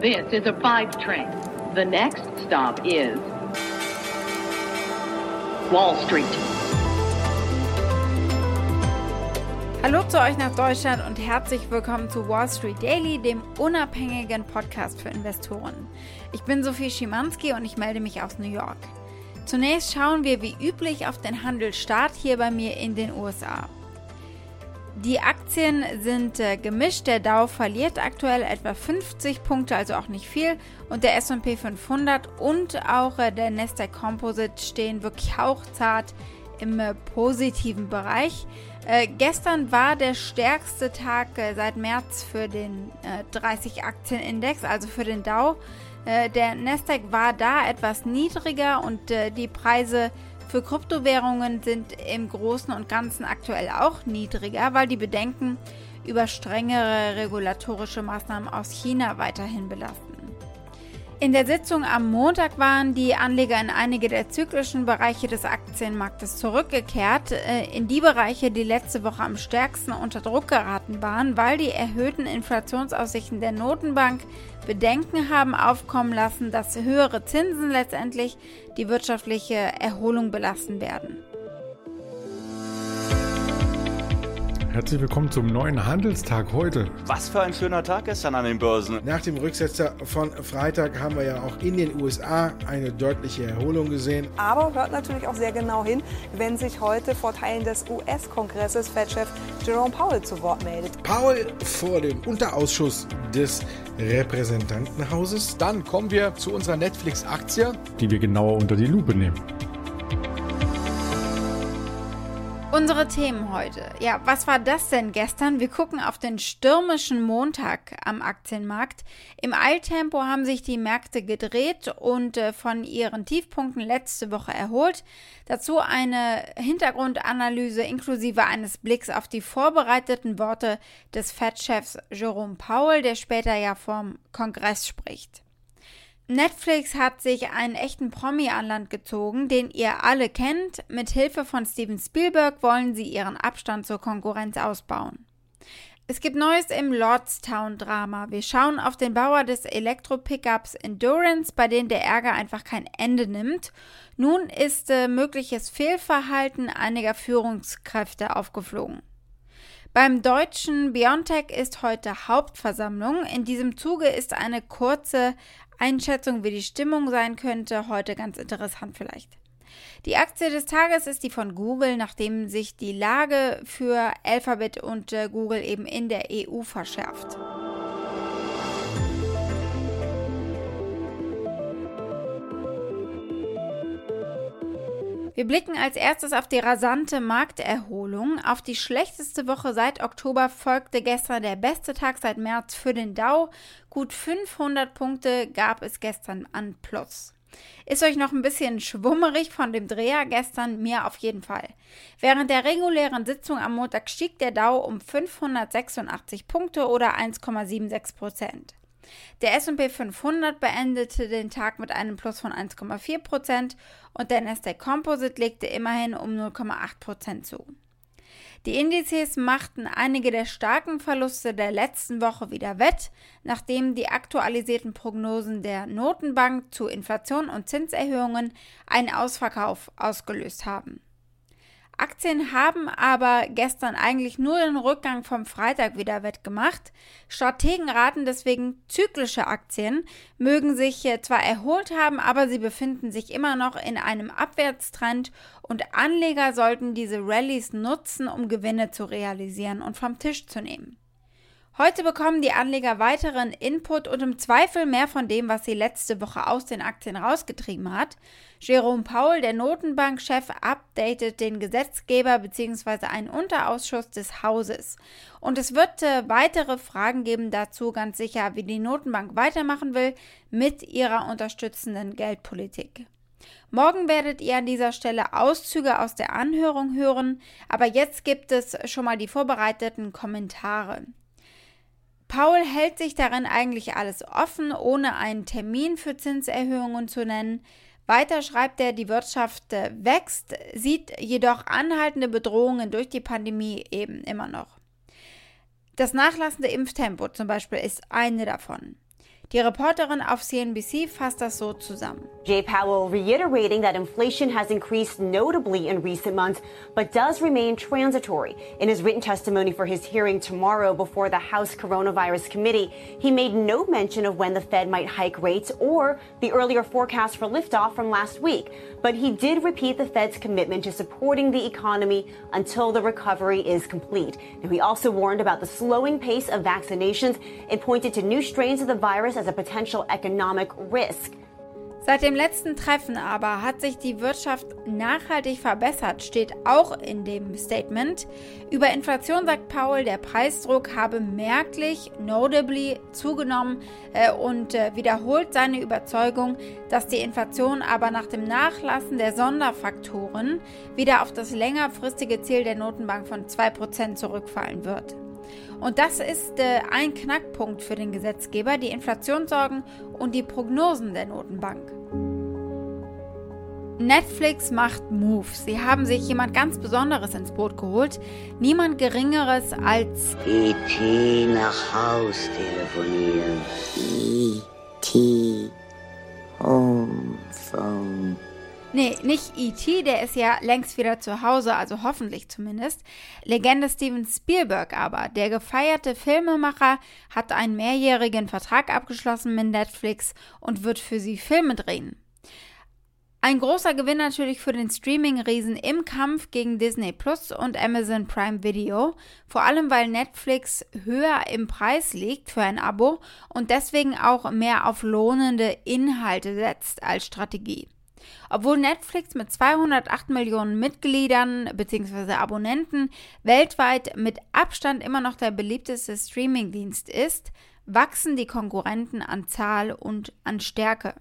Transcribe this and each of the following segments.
This is a five train. The next stop is Wall Street. Hallo zu euch nach Deutschland und herzlich willkommen zu Wall Street Daily, dem unabhängigen Podcast für Investoren. Ich bin Sophie Schimanski und ich melde mich aus New York. Zunächst schauen wir wie üblich auf den Handelsstart hier bei mir in den USA. Die Aktien sind äh, gemischt. Der Dow verliert aktuell etwa 50 Punkte, also auch nicht viel. Und der S&P 500 und auch äh, der Nasdaq Composite stehen wirklich hauchzart im äh, positiven Bereich. Äh, gestern war der stärkste Tag äh, seit März für den 30-Aktien-Index, also für den Dow. der Nasdaq war da etwas niedriger und die Preise für Kryptowährungen sind im Großen und Ganzen aktuell auch niedriger, weil die Bedenken über strengere regulatorische Maßnahmen aus China weiterhin belasten. In der Sitzung am Montag waren die Anleger in einige der zyklischen Bereiche des Aktienmarktes zurückgekehrt, äh, in die Bereiche, die letzte Woche am stärksten unter Druck geraten waren, weil die erhöhten Inflationsaussichten der Notenbank Bedenken haben aufkommen lassen, dass höhere Zinsen letztendlich die wirtschaftliche Erholung belasten werden. Herzlich willkommen zum neuen Handelstag heute. Was für ein schöner Tag gestern an den Börsen. Nach dem Rücksetzer von Freitag haben wir ja auch in den USA eine deutliche Erholung gesehen. Aber hört natürlich auch sehr genau hin, wenn sich heute vor Teilen des US-Kongresses Fed-Chef Jerome Powell zu Wort meldet. Powell vor dem Unterausschuss des Repräsentantenhauses. Dann kommen wir zu unserer Netflix-Aktie, die wir genauer unter die Lupe nehmen. Unsere Themen heute. Ja, was war das denn gestern? Wir gucken auf den stürmischen Montag am Aktienmarkt. Im Eiltempo haben sich die Märkte gedreht und äh, von ihren Tiefpunkten letzte Woche erholt. Dazu eine Hintergrundanalyse inklusive eines Blicks auf die vorbereiteten Worte des Fed-Chefs Jerome Powell, der später ja vom Kongress spricht. Netflix hat sich einen echten Promi an Land gezogen, den ihr alle kennt. Mit Hilfe von Steven Spielberg wollen sie ihren Abstand zur Konkurrenz ausbauen. Es gibt Neues im Lordstown-Drama. Wir schauen auf den Bauer des Elektro-Pickups Endurance, bei dem der Ärger einfach kein Ende nimmt. Nun ist äh, mögliches Fehlverhalten einiger Führungskräfte aufgeflogen. Beim deutschen Biontech ist heute Hauptversammlung. In diesem Zuge ist eine kurze Einschätzung, wie die Stimmung sein könnte, heute ganz interessant vielleicht. Die Aktie des Tages ist die von Google, nachdem sich die Lage für Alphabet und äh, Google eben in der EU verschärft. Wir blicken als erstes auf die rasante Markterholung. Auf die schlechteste Woche seit Oktober folgte gestern der beste Tag seit März für den Dow. Gut 500 Punkte gab es gestern an Plus. Ist euch noch ein bisschen schwummerig von dem Dreher gestern? Mir auf jeden Fall. Während der regulären Sitzung am Montag stieg der Dow um 586 Punkte oder 1,76 Prozent. Der S&P 500 beendete den Tag mit einem Plus von 1,4% und der Nasdaq Composite legte immerhin um 0,8% zu. Die Indizes machten einige der starken Verluste der letzten Woche wieder wett, nachdem die aktualisierten Prognosen der Notenbank zu Inflation und Zinserhöhungen einen Ausverkauf ausgelöst haben. Aktien haben aber gestern eigentlich nur den Rückgang vom Freitag wieder wettgemacht. Strategen raten deswegen, zyklische Aktien mögen sich zwar erholt haben, aber sie befinden sich immer noch in einem Abwärtstrend und Anleger sollten diese Rallyes nutzen, um Gewinne zu realisieren und vom Tisch zu nehmen. Heute bekommen die Anleger weiteren Input und im Zweifel mehr von dem, was sie letzte Woche aus den Aktien rausgetrieben hat. Jerome Powell, der Notenbankchef, updatet den Gesetzgeber bzw. einen Unterausschuss des Hauses. Und es wird äh, weitere Fragen geben dazu, ganz sicher, wie die Notenbank weitermachen will mit ihrer unterstützenden Geldpolitik. Morgen werdet ihr an dieser Stelle Auszüge aus der Anhörung hören, aber jetzt gibt es schon mal die vorbereiteten Kommentare. Paul hält sich darin eigentlich alles offen, ohne einen Termin für Zinserhöhungen zu nennen. Weiter schreibt er, die Wirtschaft äh, wächst, sieht jedoch anhaltende Bedrohungen durch die Pandemie eben immer noch. Das nachlassende Impftempo zum Beispiel ist eine davon. Die Reporterin auf CNBC fasst das so zusammen. Jay Powell reiterating that inflation has increased notably in recent months, but does remain transitory. In his written testimony for his hearing tomorrow before the House Coronavirus Committee, he made no mention of when the Fed might hike rates or the earlier forecast for liftoff from last week. But he did repeat the Fed's commitment to supporting the economy until the recovery is complete. And he also warned about the slowing pace of vaccinations and pointed to new strains of the virus as a potential economic risk. Seit dem letzten Treffen aber hat sich die Wirtschaft nachhaltig verbessert, steht auch in dem Statement. Über Inflation sagt Paul, der Preisdruck habe merklich, notably zugenommen äh, und äh, wiederholt seine Überzeugung, dass die Inflation aber nach dem Nachlassen der Sonderfaktoren wieder auf das längerfristige Ziel der Notenbank von 2% zurückfallen wird. Und das ist äh, ein Knackpunkt für den Gesetzgeber, die Inflationssorgen und die Prognosen der Notenbank. Netflix macht Moves. Sie haben sich jemand ganz Besonderes ins Boot geholt. Niemand Geringeres als E.T. nach Haus telefonieren. E.T. Nee, nicht E.T., der ist ja längst wieder zu Hause, also hoffentlich zumindest. Legende Steven Spielberg aber, der gefeierte Filmemacher, hat einen mehrjährigen Vertrag abgeschlossen mit Netflix und wird für sie Filme drehen. Ein großer Gewinn natürlich für den Streaming-Riesen im Kampf gegen Disney Plus und Amazon Prime Video, vor allem weil Netflix höher im Preis liegt für ein Abo und deswegen auch mehr auf lohnende Inhalte setzt als Strategie. Obwohl Netflix mit 208 Millionen Mitgliedern bzw. Abonnenten weltweit mit Abstand immer noch der beliebteste Streamingdienst ist, wachsen die Konkurrenten an Zahl und an Stärke.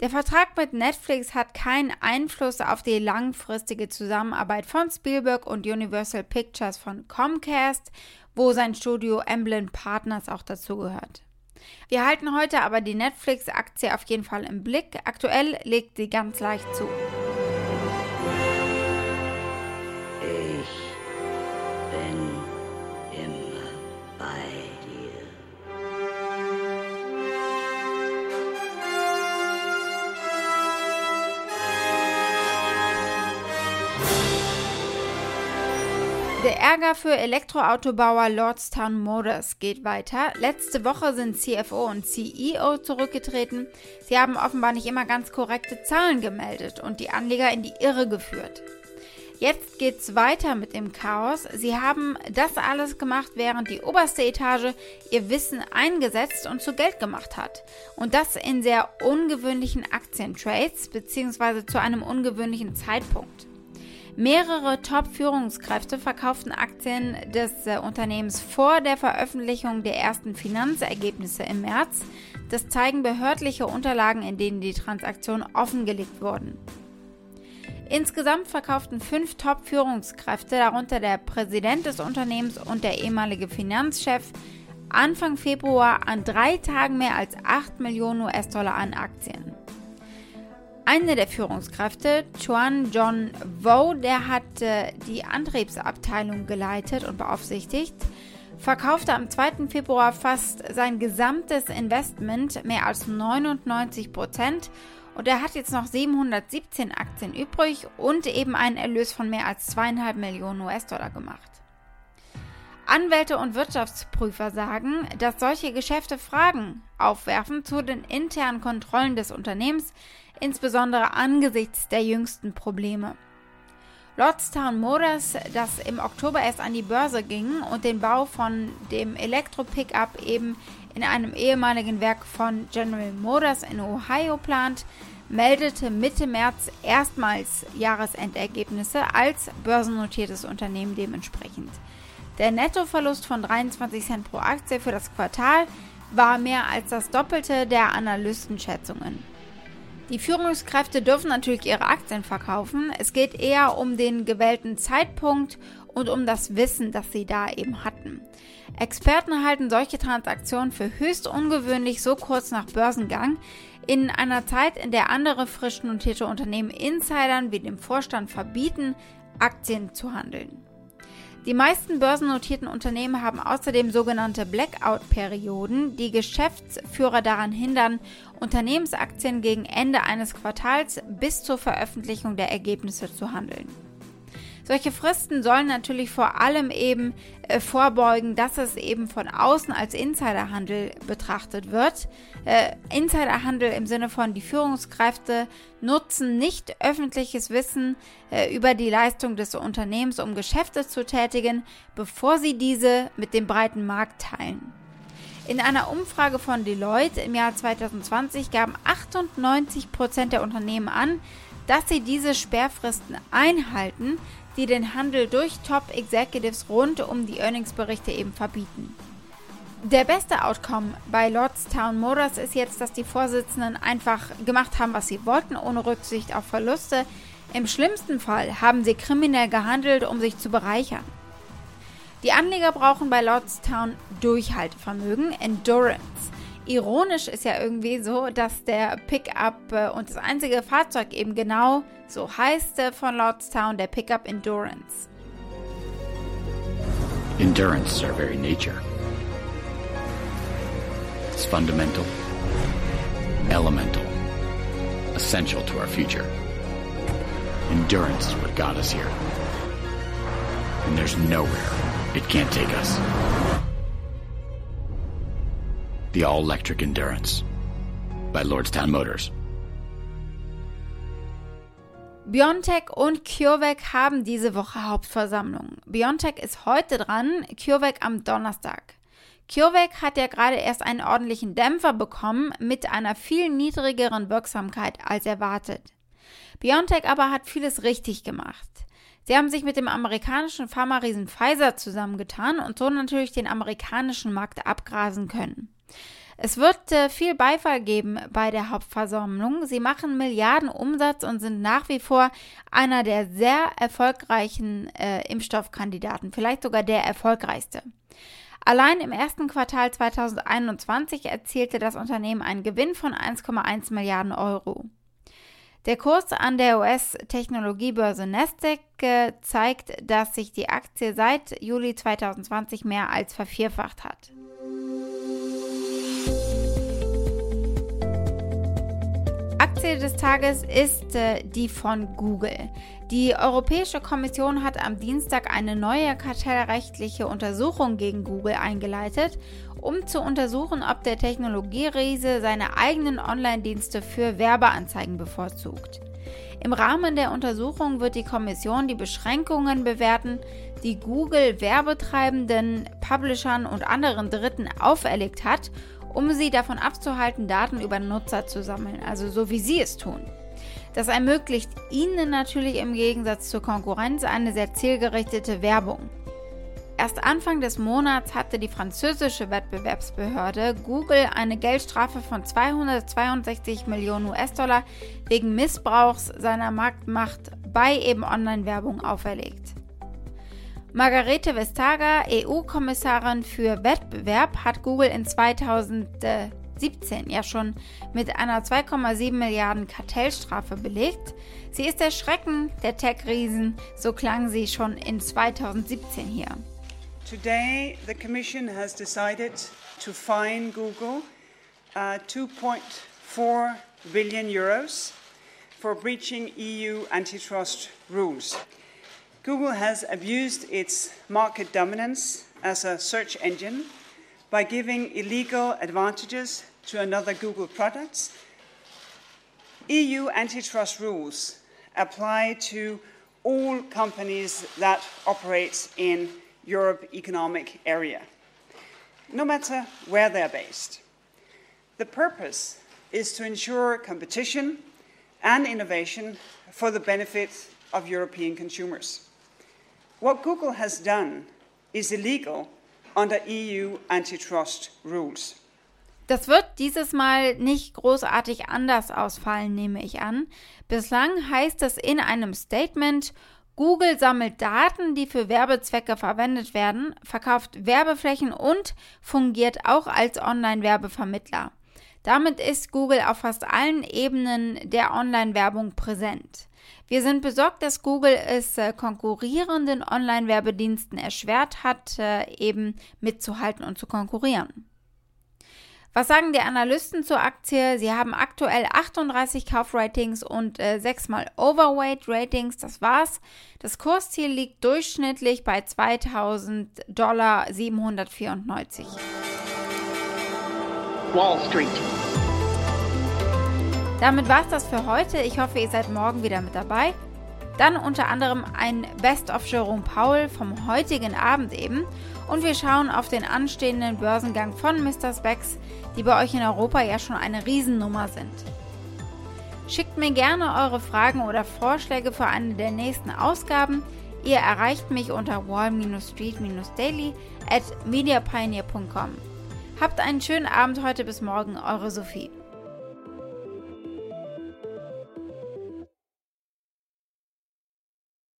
Der Vertrag mit Netflix hat keinen Einfluss auf die langfristige Zusammenarbeit von Spielberg und Universal Pictures von Comcast, wo sein Studio Emblem Partners auch dazugehört. Wir halten heute aber die Netflix-Aktie auf jeden Fall im Blick. Aktuell legt sie ganz leicht zu. Der Ärger für Elektroautobauer Lordstown Motors geht weiter. Letzte Woche sind CFO und CEO zurückgetreten. Sie haben offenbar nicht immer ganz korrekte Zahlen gemeldet und die Anleger in die Irre geführt. Jetzt geht's weiter mit dem Chaos. Sie haben das alles gemacht, während die oberste Etage ihr Wissen eingesetzt und zu Geld gemacht hat. Und das in sehr ungewöhnlichen Aktientrades bzw. zu einem ungewöhnlichen Zeitpunkt. Mehrere Top-Führungskräfte verkauften Aktien des äh, Unternehmens vor der Veröffentlichung der ersten Finanzergebnisse im März. Das zeigen behördliche Unterlagen, in denen die Transaktionen offengelegt wurden. Insgesamt verkauften fünf Top-Führungskräfte, darunter der Präsident des Unternehmens und der ehemalige Finanzchef, Anfang Februar an drei Tagen mehr als 8 Millionen US-Dollar an Aktien. Eine der Führungskräfte, Chuan John Vo, der hat äh, die Antriebsabteilung geleitet und beaufsichtigt, verkaufte am 2. Februar fast sein gesamtes Investment, mehr als 99 Prozent, und er hat jetzt noch 717 Aktien übrig und eben einen Erlös von mehr als 2,5 Millionen US-Dollar gemacht. Anwälte und Wirtschaftsprüfer sagen, dass solche Geschäfte Fragen aufwerfen zu den internen Kontrollen des Unternehmens, insbesondere angesichts der jüngsten Probleme. Lordstown Motors, das im Oktober erst an die Börse ging und den Bau von dem Elektro-Pickup eben in einem ehemaligen Werk von General Motors in Ohio plant, meldete Mitte März erstmals Jahresendergebnisse als börsennotiertes Unternehmen dementsprechend. Der Nettoverlust von 23 Cent pro Aktie für das Quartal war mehr als das Doppelte der Analystenschätzungen. Die Führungskräfte dürfen natürlich ihre Aktien verkaufen. Es geht eher um den gewählten Zeitpunkt und um das Wissen, das sie da eben hatten. Experten halten solche Transaktionen für höchst ungewöhnlich so kurz nach Börsengang, in einer Zeit, in der andere frisch notierte Unternehmen Insidern wie dem Vorstand verbieten, Aktien zu handeln. Die meisten börsennotierten Unternehmen haben außerdem sogenannte Blackout-Perioden, die Geschäftsführer daran hindern, Unternehmensaktien gegen Ende eines Quartals bis zur Veröffentlichung der Ergebnisse zu handeln. Solche Fristen sollen natürlich vor allem eben äh, vorbeugen, dass es eben von außen als Insiderhandel betrachtet wird. Äh, Insiderhandel im Sinne von die Führungskräfte nutzen nicht öffentliches Wissen äh, über die Leistung des Unternehmens, um Geschäfte zu tätigen, bevor sie diese mit dem breiten Markt teilen. In einer Umfrage von Deloitte im Jahr 2020 gaben 98 Prozent der Unternehmen an, dass sie diese Sperrfristen einhalten, die den Handel durch Top-Executives rund um die Earningsberichte eben verbieten. Der beste Outcome bei Lordstown Motors ist jetzt, dass die Vorsitzenden einfach gemacht haben, was sie wollten, ohne Rücksicht auf Verluste. Im schlimmsten Fall haben sie kriminell gehandelt, um sich zu bereichern. Die Anleger brauchen bei Lordstown Durchhaltevermögen, Endurance. Ironisch ist ja irgendwie so, dass der Pickup äh, und das einzige Fahrzeug eben genau so heißt äh, von Lordstown, der Pickup Endurance. Endurance is our very nature. It's fundamental, elemental, essential to our future. Endurance is what got us here. And there's nowhere it can't take us. The All-Electric Endurance by Lordstown Motors. BioNTech und CureVac haben diese Woche Hauptversammlung. BioNTech ist heute dran, CureVac am Donnerstag. CureVac hat ja gerade erst einen ordentlichen Dämpfer bekommen mit einer viel niedrigeren Wirksamkeit als erwartet. BioNTech aber hat vieles richtig gemacht. Sie haben sich mit dem amerikanischen Pharma-Riesen Pfizer zusammengetan und so natürlich den amerikanischen Markt abgrasen können. Es wird äh, viel Beifall geben bei der Hauptversammlung. Sie machen Milliarden Umsatz und sind nach wie vor einer der sehr erfolgreichen äh, Impfstoffkandidaten, vielleicht sogar der erfolgreichste. Allein im ersten Quartal 2021 erzielte das Unternehmen einen Gewinn von 1,1 Milliarden Euro. Der Kurs an der US-Technologiebörse Nasdaq äh, zeigt, dass sich die Aktie seit Juli 2020 mehr als vervierfacht hat. Aktie des Tages ist äh, die von Google. Die Europäische Kommission hat am Dienstag eine neue kartellrechtliche Untersuchung gegen Google eingeleitet, um zu untersuchen, ob der Technologieriese seine eigenen Online-Dienste für Werbeanzeigen bevorzugt. Im Rahmen der Untersuchung wird die Kommission die Beschränkungen bewerten, die Google Werbetreibenden, Publishern und anderen Dritten auferlegt hat um sie davon abzuhalten, Daten über Nutzer zu sammeln, also so wie sie es tun. Das ermöglicht ihnen natürlich im Gegensatz zur Konkurrenz eine sehr zielgerichtete Werbung. Erst Anfang des Monats hatte die französische Wettbewerbsbehörde Google eine Geldstrafe von 262 Millionen US-Dollar wegen Missbrauchs seiner Marktmacht bei eben Online-Werbung auferlegt. Margarete Vestager, EU-Kommissarin für Wettbewerb, hat Google in 2017 ja schon mit einer 2,7 Milliarden Kartellstrafe belegt. Sie ist der Schrecken der Tech-Riesen, so klang sie schon in 2017 hier. Today the Commission has decided to fine Google uh, 2.4 billion euros for breaching EU antitrust rules. Google has abused its market dominance as a search engine by giving illegal advantages to another Google product. EU antitrust rules apply to all companies that operate in Europe economic area, no matter where they're based. The purpose is to ensure competition and innovation for the benefit of European consumers. What Google has done is illegal under EU antitrust rules. Das wird dieses Mal nicht großartig anders ausfallen, nehme ich an. Bislang heißt es in einem Statement, Google sammelt Daten, die für Werbezwecke verwendet werden, verkauft Werbeflächen und fungiert auch als Online-Werbevermittler. Damit ist Google auf fast allen Ebenen der Online-Werbung präsent. Wir sind besorgt, dass Google es äh, konkurrierenden Online-Werbediensten erschwert hat, äh, eben mitzuhalten und zu konkurrieren. Was sagen die Analysten zur Aktie? Sie haben aktuell 38 Kaufratings und äh, 6 mal Overweight Ratings. Das war's. Das Kursziel liegt durchschnittlich bei 2000 Dollar 794. Wall Street. Damit war's das für heute. Ich hoffe, ihr seid morgen wieder mit dabei. Dann unter anderem ein Best of Jerome Powell vom heutigen Abend eben. Und wir schauen auf den anstehenden Börsengang von Mr. Specs, die bei euch in Europa ja schon eine Riesennummer sind. Schickt mir gerne eure Fragen oder Vorschläge für eine der nächsten Ausgaben. Ihr erreicht mich unter wall-street-daily at mediapioneer.com. Habt einen schönen Abend heute bis morgen, eure Sophie.